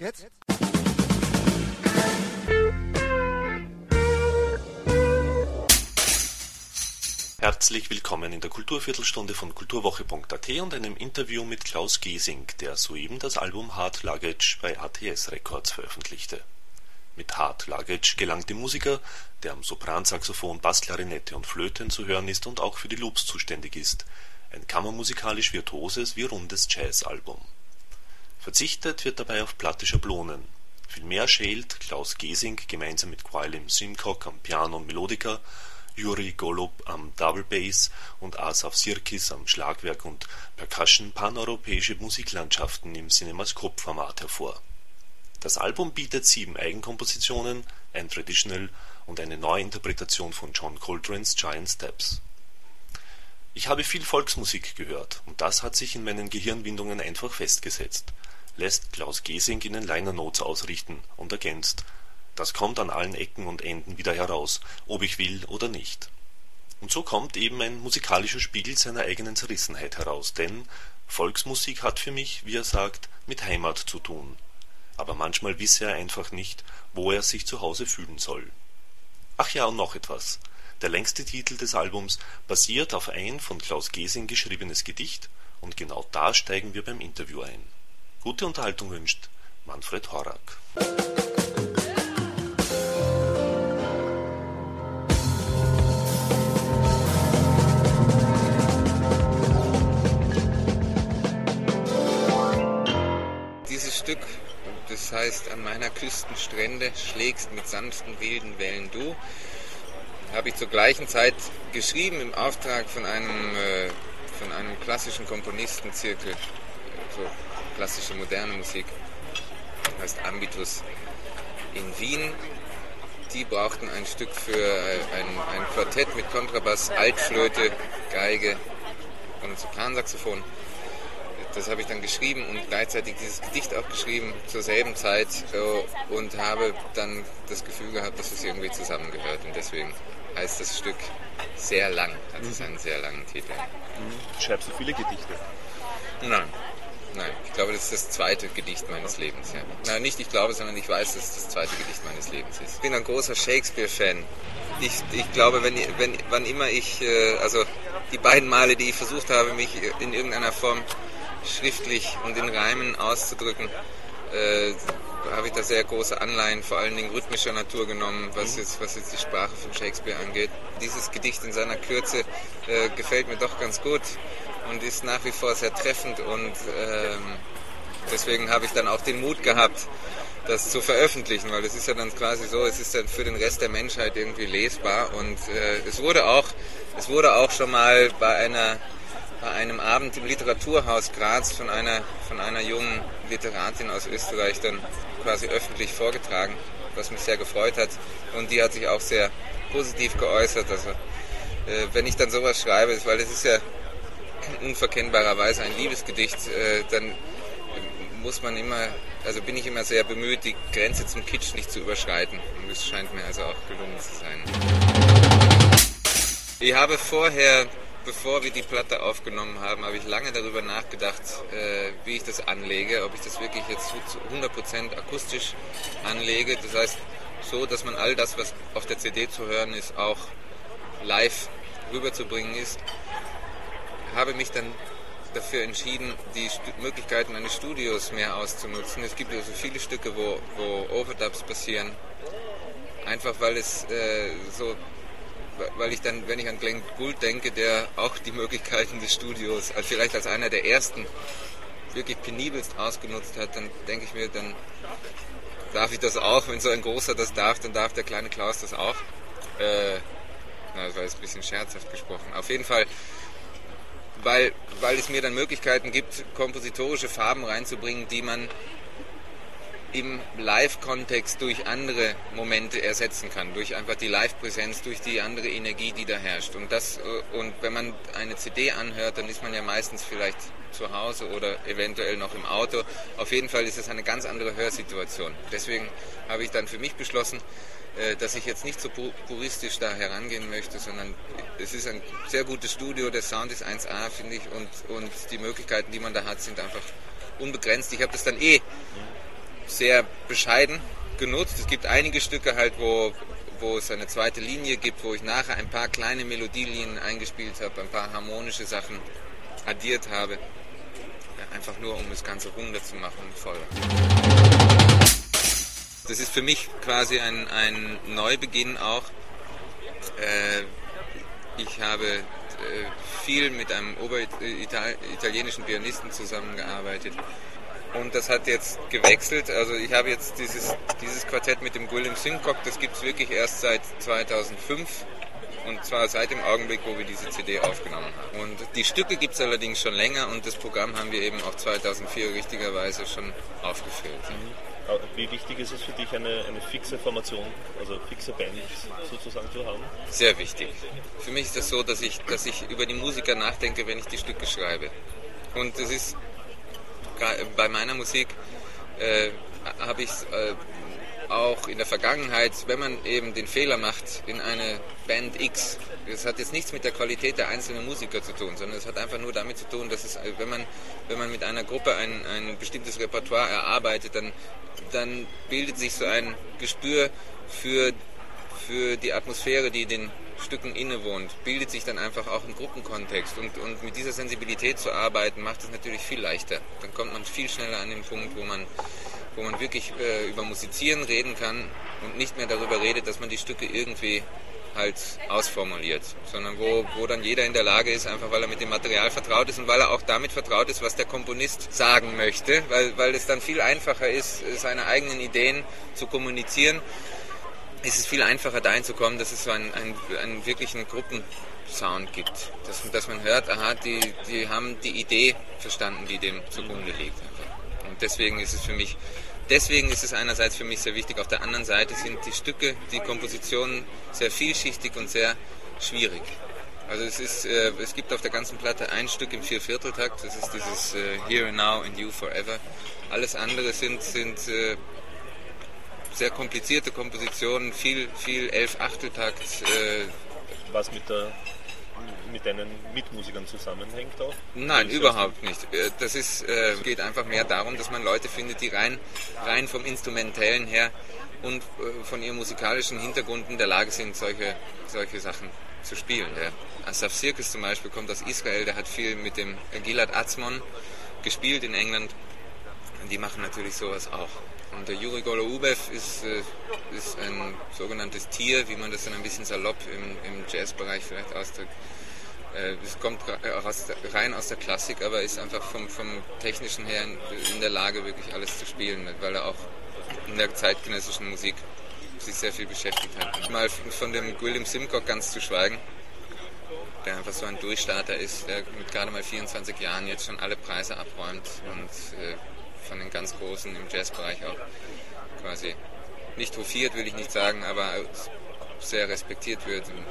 Jetzt? Herzlich willkommen in der Kulturviertelstunde von kulturwoche.at und einem Interview mit Klaus Giesing, der soeben das Album Hard Luggage bei ATS Records veröffentlichte. Mit Hard Luggage gelangt dem Musiker, der am Sopransaxophon, Bassklarinette und Flöten zu hören ist und auch für die Loops zuständig ist, ein kammermusikalisch virtuoses wie rundes Jazzalbum. Verzichtet wird dabei auf platte Schablonen. Vielmehr schält Klaus Gesing gemeinsam mit Gwilym Simcock am Piano und Melodica, Juri Golub am Double Bass und Asaf Sirkis am Schlagwerk und Percussion paneuropäische Musiklandschaften im Cinemascope-Format hervor. Das Album bietet sieben Eigenkompositionen, ein Traditional und eine Neuinterpretation von John Coltranes Giant Steps ich habe viel Volksmusik gehört, und das hat sich in meinen Gehirnwindungen einfach festgesetzt, lässt Klaus Gesing in den Liner Notes ausrichten und ergänzt: Das kommt an allen Ecken und Enden wieder heraus, ob ich will oder nicht. Und so kommt eben ein musikalischer Spiegel seiner eigenen Zerrissenheit heraus, denn Volksmusik hat für mich, wie er sagt, mit Heimat zu tun. Aber manchmal wisse er einfach nicht, wo er sich zu Hause fühlen soll. Ach ja, und noch etwas der längste Titel des Albums basiert auf ein von Klaus Gesing geschriebenes Gedicht und genau da steigen wir beim Interview ein. Gute Unterhaltung wünscht Manfred Horak. Dieses Stück, das heißt An meiner Küstenstrände schlägst mit sanften wilden Wellen du, habe ich zur gleichen Zeit geschrieben im Auftrag von einem, äh, von einem klassischen Komponistenzirkel, so klassische moderne Musik, heißt Ambitus in Wien. Die brauchten ein Stück für ein, ein Quartett mit Kontrabass, Altflöte, Geige und Sopransaxophon. Das habe ich dann geschrieben und gleichzeitig dieses Gedicht auch geschrieben zur selben Zeit äh, und habe dann das Gefühl gehabt, dass es irgendwie zusammengehört und deswegen heißt das Stück sehr lang, hat es mhm. einen sehr langen Titel. Mhm. Schreibst du viele Gedichte? Nein. Nein, ich glaube, das ist das zweite Gedicht meines Lebens. Ja. Nein, nicht ich glaube, sondern ich weiß, dass es das zweite Gedicht meines Lebens ist. Ich bin ein großer Shakespeare-Fan. Ich, ich glaube, wenn, wenn, wann immer ich, äh, also die beiden Male, die ich versucht habe, mich in irgendeiner Form schriftlich und in Reimen auszudrücken, äh, habe ich da sehr große Anleihen, vor allen Dingen rhythmischer Natur genommen, was mhm. jetzt, was jetzt die Sprache von Shakespeare angeht. Dieses Gedicht in seiner Kürze äh, gefällt mir doch ganz gut und ist nach wie vor sehr treffend und ähm, deswegen habe ich dann auch den Mut gehabt, das zu veröffentlichen, weil es ist ja dann quasi so, es ist dann für den Rest der Menschheit irgendwie lesbar und äh, es wurde auch, es wurde auch schon mal bei einer bei einem Abend im Literaturhaus Graz von einer, von einer jungen Literatin aus Österreich dann quasi öffentlich vorgetragen, was mich sehr gefreut hat. Und die hat sich auch sehr positiv geäußert. Also äh, wenn ich dann sowas schreibe, weil es ist ja unverkennbarerweise ein Liebesgedicht, äh, dann muss man immer, also bin ich immer sehr bemüht, die Grenze zum Kitsch nicht zu überschreiten. Und es scheint mir also auch gelungen zu sein. Ich habe vorher bevor wir die Platte aufgenommen haben, habe ich lange darüber nachgedacht, äh, wie ich das anlege, ob ich das wirklich jetzt zu 100% akustisch anlege. Das heißt, so, dass man all das, was auf der CD zu hören ist, auch live rüberzubringen ist. Habe mich dann dafür entschieden, die Möglichkeiten eines Studios mehr auszunutzen. Es gibt also viele Stücke, wo, wo Overdubs passieren. Einfach weil es äh, so weil ich dann, wenn ich an Glenn Gould denke, der auch die Möglichkeiten des Studios, also vielleicht als einer der ersten, wirklich penibelst ausgenutzt hat, dann denke ich mir, dann darf ich das auch. Wenn so ein Großer das darf, dann darf der kleine Klaus das auch. Äh, na, das war jetzt ein bisschen scherzhaft gesprochen. Auf jeden Fall, weil, weil es mir dann Möglichkeiten gibt, kompositorische Farben reinzubringen, die man im Live-Kontext durch andere Momente ersetzen kann, durch einfach die Live-Präsenz, durch die andere Energie, die da herrscht. Und das äh, und wenn man eine CD anhört, dann ist man ja meistens vielleicht zu Hause oder eventuell noch im Auto. Auf jeden Fall ist es eine ganz andere Hörsituation. Deswegen habe ich dann für mich beschlossen, äh, dass ich jetzt nicht so puristisch da herangehen möchte, sondern es ist ein sehr gutes Studio, der Sound ist 1A, finde ich, und, und die Möglichkeiten, die man da hat, sind einfach unbegrenzt. Ich habe das dann eh sehr bescheiden genutzt. Es gibt einige Stücke halt, wo, wo es eine zweite Linie gibt, wo ich nachher ein paar kleine Melodielinien eingespielt habe, ein paar harmonische Sachen addiert habe. Einfach nur, um das Ganze runder zu machen und voll. Das ist für mich quasi ein, ein Neubeginn auch. Äh, ich habe äh, viel mit einem oberitalienischen Pianisten zusammengearbeitet. Und das hat jetzt gewechselt. Also ich habe jetzt dieses, dieses Quartett mit dem Guillem Simcock, das gibt es wirklich erst seit 2005. Und zwar seit dem Augenblick, wo wir diese CD aufgenommen haben. Und die Stücke gibt es allerdings schon länger und das Programm haben wir eben auch 2004 richtigerweise schon aufgefüllt. Mhm. Wie wichtig ist es für dich, eine, eine fixe Formation, also fixe Band sozusagen zu haben? Sehr wichtig. Für mich ist es das so, dass ich, dass ich über die Musiker nachdenke, wenn ich die Stücke schreibe. Und es ist bei meiner Musik äh, habe ich äh, auch in der Vergangenheit, wenn man eben den Fehler macht in eine Band X, das hat jetzt nichts mit der Qualität der einzelnen Musiker zu tun, sondern es hat einfach nur damit zu tun, dass es, wenn man, wenn man mit einer Gruppe ein, ein bestimmtes Repertoire erarbeitet, dann, dann bildet sich so ein Gespür für, für die Atmosphäre, die den Stücken innewohnt, bildet sich dann einfach auch ein Gruppenkontext. Und, und mit dieser Sensibilität zu arbeiten, macht es natürlich viel leichter. Dann kommt man viel schneller an den Punkt, wo man, wo man wirklich äh, über Musizieren reden kann und nicht mehr darüber redet, dass man die Stücke irgendwie halt ausformuliert, sondern wo, wo dann jeder in der Lage ist, einfach weil er mit dem Material vertraut ist und weil er auch damit vertraut ist, was der Komponist sagen möchte, weil, weil es dann viel einfacher ist, seine eigenen Ideen zu kommunizieren ist es viel einfacher dahin zu kommen, dass es so einen, einen, einen wirklichen Gruppensound gibt. Dass, dass man hört, aha, die, die haben die Idee verstanden, die dem zugrunde liegt. Und deswegen ist es für mich, deswegen ist es einerseits für mich sehr wichtig. Auf der anderen Seite sind die Stücke, die Kompositionen sehr vielschichtig und sehr schwierig. Also es, ist, äh, es gibt auf der ganzen Platte ein Stück im Viervierteltakt, das ist dieses äh, Here and Now and You Forever. Alles andere sind, sind äh, sehr komplizierte Kompositionen, viel, viel Elf-Achteltakt. Äh, Was mit der mit deinen Mitmusikern zusammenhängt auch? Nein, überhaupt nicht. Äh, das ist, äh, geht einfach mehr darum, dass man Leute findet, die rein, rein vom Instrumentellen her und äh, von ihrem musikalischen Hintergrund in der Lage sind, solche, solche Sachen zu spielen. Der Asaf Sirkis zum Beispiel kommt aus Israel, der hat viel mit dem Gilad Atzmon gespielt in England. Die machen natürlich sowas auch. Und der Juri Goloubev ist, äh, ist ein sogenanntes Tier, wie man das dann ein bisschen salopp im, im Jazzbereich vielleicht ausdrückt. Äh, es kommt rein aus der Klassik, aber ist einfach vom, vom Technischen her in der Lage, wirklich alles zu spielen, weil er auch in der zeitgenössischen Musik sich sehr viel beschäftigt hat. Mal von dem William Simcock ganz zu schweigen, der einfach so ein Durchstarter ist, der mit gerade mal 24 Jahren jetzt schon alle Preise abräumt und äh, von den ganz Großen im Jazzbereich auch quasi nicht hofiert, will ich nicht sagen, aber sehr respektiert wird und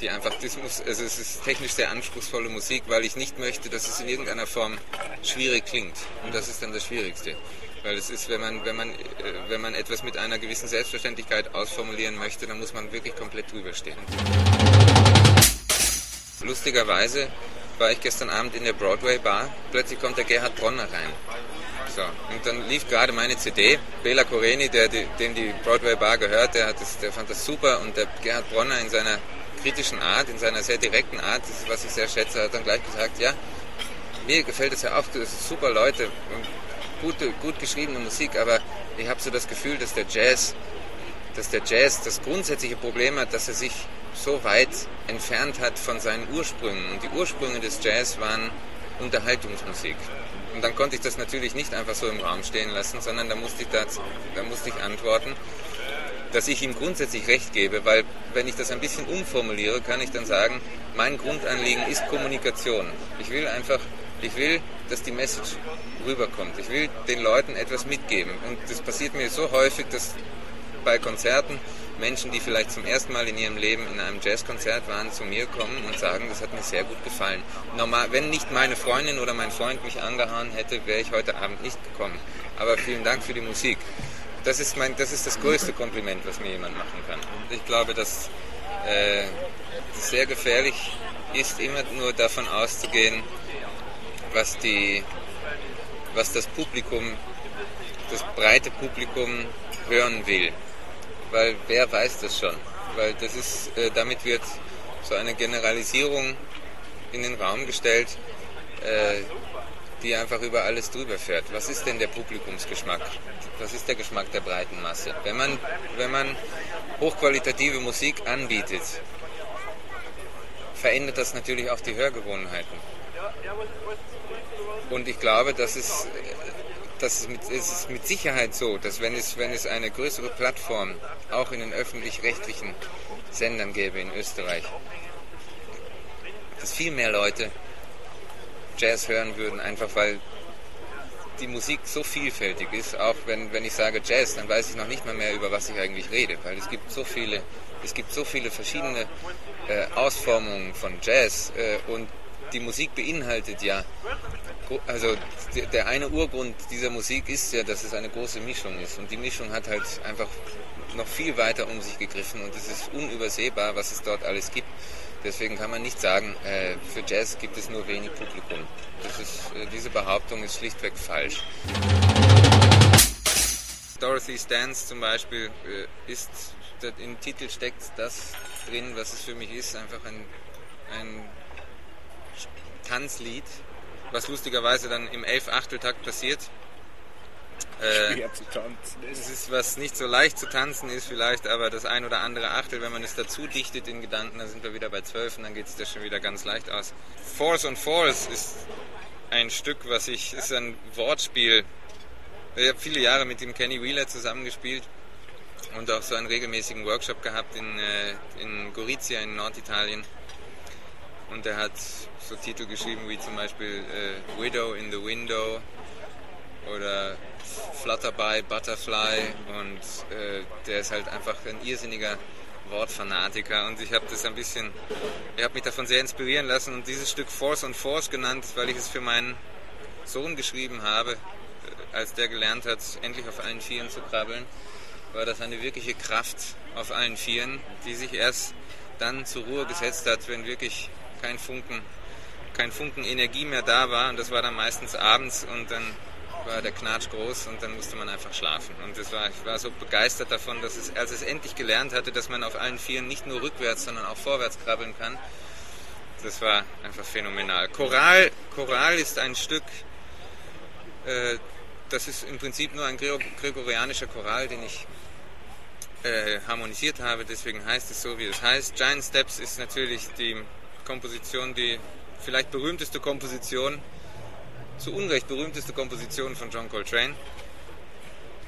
die einfach, das muss, also es ist technisch sehr anspruchsvolle Musik, weil ich nicht möchte, dass es in irgendeiner Form schwierig klingt. Und das ist dann das Schwierigste. Weil es ist, wenn man, wenn man, äh, wenn man etwas mit einer gewissen Selbstverständlichkeit ausformulieren möchte, dann muss man wirklich komplett drüber stehen. Lustigerweise war ich gestern Abend in der Broadway Bar. Plötzlich kommt der Gerhard Bronner rein. So, und dann lief gerade meine CD. Bela Koreni, der, dem die Broadway Bar gehört, der, hat das, der fand das super. Und der Gerhard Bronner in seiner kritischen Art, in seiner sehr direkten Art, das ist, was ich sehr schätze, hat dann gleich gesagt, ja, mir gefällt es ja auch, das sind super Leute und gute, gut geschriebene Musik, aber ich habe so das Gefühl, dass der Jazz, dass der Jazz das grundsätzliche Problem hat, dass er sich so weit entfernt hat von seinen Ursprüngen. Und die Ursprünge des Jazz waren Unterhaltungsmusik. Und dann konnte ich das natürlich nicht einfach so im Raum stehen lassen, sondern da musste ich, das, da musste ich antworten, dass ich ihm grundsätzlich recht gebe, weil wenn ich das ein bisschen umformuliere, kann ich dann sagen, mein Grundanliegen ist Kommunikation. Ich will einfach, ich will, dass die Message rüberkommt. Ich will den Leuten etwas mitgeben. Und das passiert mir so häufig, dass bei Konzerten Menschen, die vielleicht zum ersten Mal in ihrem Leben in einem Jazzkonzert waren, zu mir kommen und sagen, das hat mir sehr gut gefallen. Normal, wenn nicht meine Freundin oder mein Freund mich angehauen hätte, wäre ich heute Abend nicht gekommen. Aber vielen Dank für die Musik. Das ist, mein, das, ist das größte Kompliment, was mir jemand machen kann. Ich glaube, dass äh, es sehr gefährlich ist, immer nur davon auszugehen, was, die, was das Publikum das breite Publikum hören will. Weil wer weiß das schon? Weil das ist, äh, damit wird so eine Generalisierung in den Raum gestellt, äh, die einfach über alles drüber fährt. Was ist denn der Publikumsgeschmack? Was ist der Geschmack der breiten Masse? Wenn man, wenn man hochqualitative Musik anbietet, verändert das natürlich auch die Hörgewohnheiten. Und ich glaube, dass es, dass es, mit, es ist mit Sicherheit so, dass wenn es, wenn es eine größere Plattform auch in den öffentlich-rechtlichen Sendern gäbe in Österreich, dass viel mehr Leute Jazz hören würden, einfach weil die Musik so vielfältig ist. Auch wenn, wenn ich sage Jazz, dann weiß ich noch nicht mal mehr, über was ich eigentlich rede, weil es gibt so viele, es gibt so viele verschiedene äh, Ausformungen von Jazz äh, und die Musik beinhaltet ja, also der eine Urgrund dieser Musik ist ja, dass es eine große Mischung ist und die Mischung hat halt einfach noch viel weiter um sich gegriffen und es ist unübersehbar, was es dort alles gibt. Deswegen kann man nicht sagen, äh, für Jazz gibt es nur wenig Publikum. Ist, äh, diese Behauptung ist schlichtweg falsch. Dorothy Stans zum Beispiel äh, ist, im Titel steckt das drin, was es für mich ist, einfach ein, ein Tanzlied, was lustigerweise dann im 11-Achteltakt passiert. Äh, Schwer zu tanzen ist. Es ist was nicht so leicht zu tanzen ist vielleicht, aber das ein oder andere Achtel, wenn man es dazu dichtet in Gedanken, dann sind wir wieder bei 12 und dann geht es da schon wieder ganz leicht aus. Force on Force ist ein Stück, was ich, ist ein Wortspiel. Ich habe viele Jahre mit dem Kenny Wheeler zusammengespielt und auch so einen regelmäßigen Workshop gehabt in, äh, in Gorizia in Norditalien. Und er hat so Titel geschrieben wie zum Beispiel äh, Widow in the Window oder Flutterby, Butterfly. Und äh, der ist halt einfach ein irrsinniger Wortfanatiker. Und ich habe das ein bisschen, ich habe mich davon sehr inspirieren lassen und dieses Stück Force on Force genannt, weil ich es für meinen Sohn geschrieben habe, äh, als der gelernt hat, endlich auf allen Vieren zu krabbeln, war das eine wirkliche Kraft auf allen Vieren, die sich erst dann zur Ruhe gesetzt hat, wenn wirklich kein Funken, kein Funken Energie mehr da war und das war dann meistens abends und dann war der Knatsch groß und dann musste man einfach schlafen. Und das war, ich war so begeistert davon, dass es, als es endlich gelernt hatte, dass man auf allen Vieren nicht nur rückwärts, sondern auch vorwärts krabbeln kann. Das war einfach phänomenal. Choral, Choral ist ein Stück, äh, das ist im Prinzip nur ein gregorianischer Choral, den ich äh, harmonisiert habe, deswegen heißt es so, wie es heißt. Giant Steps ist natürlich die Komposition, die vielleicht berühmteste Komposition zu Unrecht berühmteste Komposition von John Coltrane.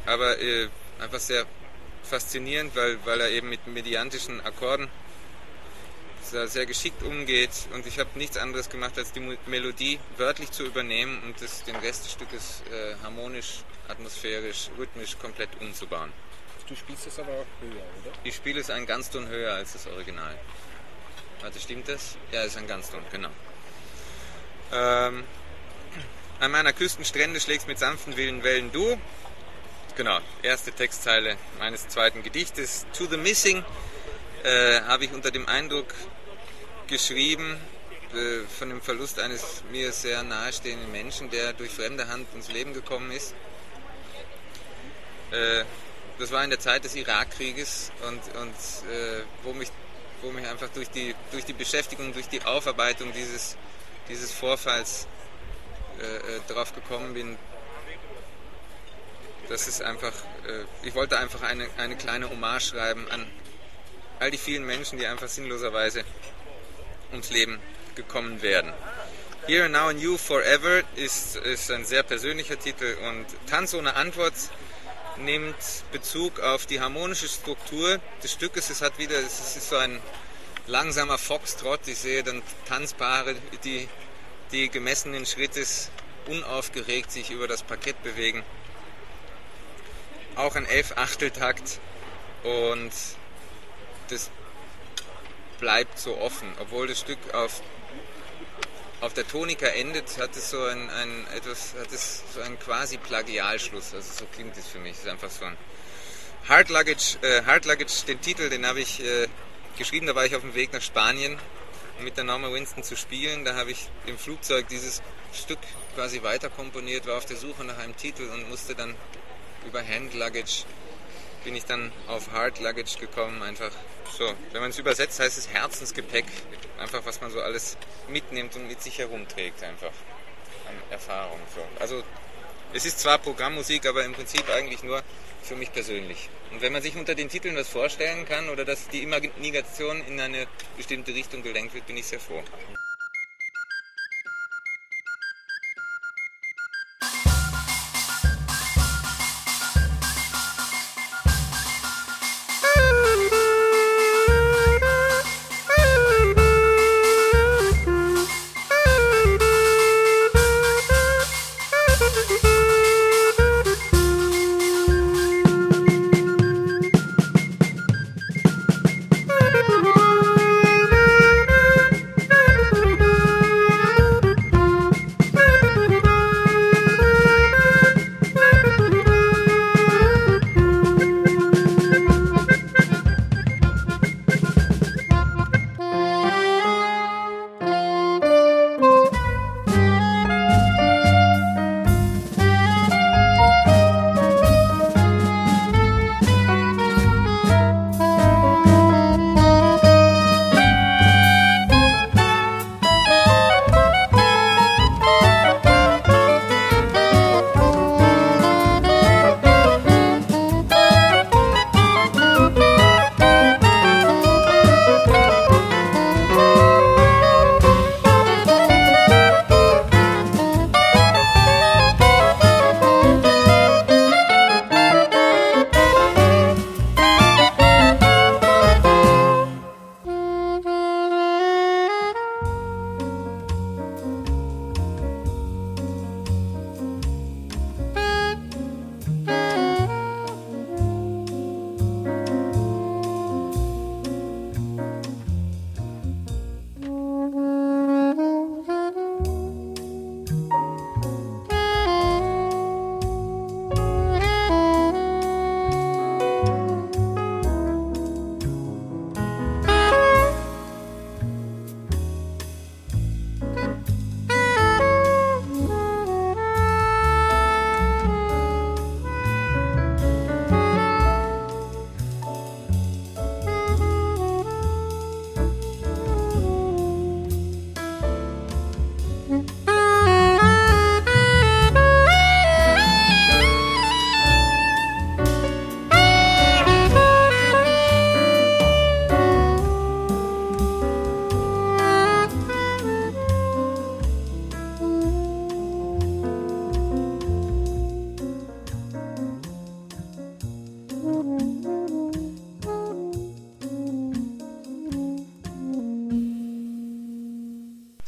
Aber äh, einfach sehr faszinierend, weil, weil er eben mit mediantischen Akkorden sehr geschickt umgeht und ich habe nichts anderes gemacht, als die Melodie wörtlich zu übernehmen und das, den Rest des Stückes äh, harmonisch, atmosphärisch, rhythmisch komplett umzubauen. Du spielst es aber auch höher, oder? Ich spiele es einen Ganzton höher als das Original. Warte, stimmt das? Ja, ist ein Ganzton, genau. Ähm, an meiner Küstenstrände schlägst mit sanften wilden Wellen du. Genau, erste Textzeile meines zweiten Gedichtes. To the Missing äh, habe ich unter dem Eindruck geschrieben äh, von dem Verlust eines mir sehr nahestehenden Menschen, der durch fremde Hand ins Leben gekommen ist. Äh, das war in der Zeit des Irakkrieges und, und äh, wo, mich, wo mich einfach durch die, durch die Beschäftigung, durch die Aufarbeitung dieses, dieses Vorfalls äh, äh, drauf gekommen bin, das ist einfach, äh, ich wollte einfach eine, eine kleine Hommage schreiben an all die vielen Menschen, die einfach sinnloserweise ums Leben gekommen werden. Here and Now and You Forever ist, ist ein sehr persönlicher Titel und Tanz ohne Antwort nimmt Bezug auf die harmonische Struktur des Stückes. Es hat wieder, es ist so ein langsamer Foxtrott. Ich sehe dann Tanzpaare, die die gemessenen Schrittes unaufgeregt sich über das Parkett bewegen. Auch ein Elf-Achteltakt und das bleibt so offen. Obwohl das Stück auf, auf der Tonika endet, hat es so ein, ein etwas, hat es so einen quasi Plagialschluss. Also so klingt es für mich. Es ist einfach so ein Hard Luggage, äh, Hard Luggage, den Titel, den habe ich äh, geschrieben, da war ich auf dem Weg nach Spanien mit der Norma Winston zu spielen. Da habe ich im Flugzeug dieses Stück quasi weiter komponiert, war auf der Suche nach einem Titel und musste dann über Hand Luggage bin ich dann auf Hard Luggage gekommen. Einfach so, wenn man es übersetzt, heißt es Herzensgepäck. Einfach was man so alles mitnimmt und mit sich herumträgt einfach an Erfahrung. So. Also es ist zwar Programmmusik, aber im Prinzip eigentlich nur für mich persönlich. Und wenn man sich unter den Titeln was vorstellen kann oder dass die Imagination in eine bestimmte Richtung gelenkt wird, bin ich sehr froh.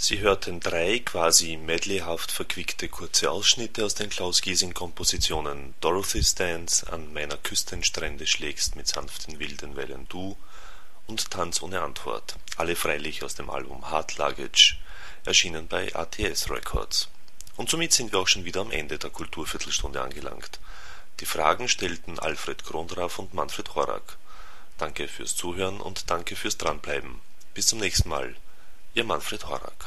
Sie hörten drei quasi medleyhaft verquickte kurze Ausschnitte aus den Klaus-Giesing-Kompositionen Dorothy's Dance, An meiner Küstenstrände schlägst mit sanften wilden Wellen du und Tanz ohne Antwort, alle freilich aus dem Album Hard Luggage, erschienen bei ATS Records. Und somit sind wir auch schon wieder am Ende der Kulturviertelstunde angelangt. Die Fragen stellten Alfred Krondraff und Manfred Horak. Danke fürs Zuhören und danke fürs Dranbleiben. Bis zum nächsten Mal. Ihr Manfred Horak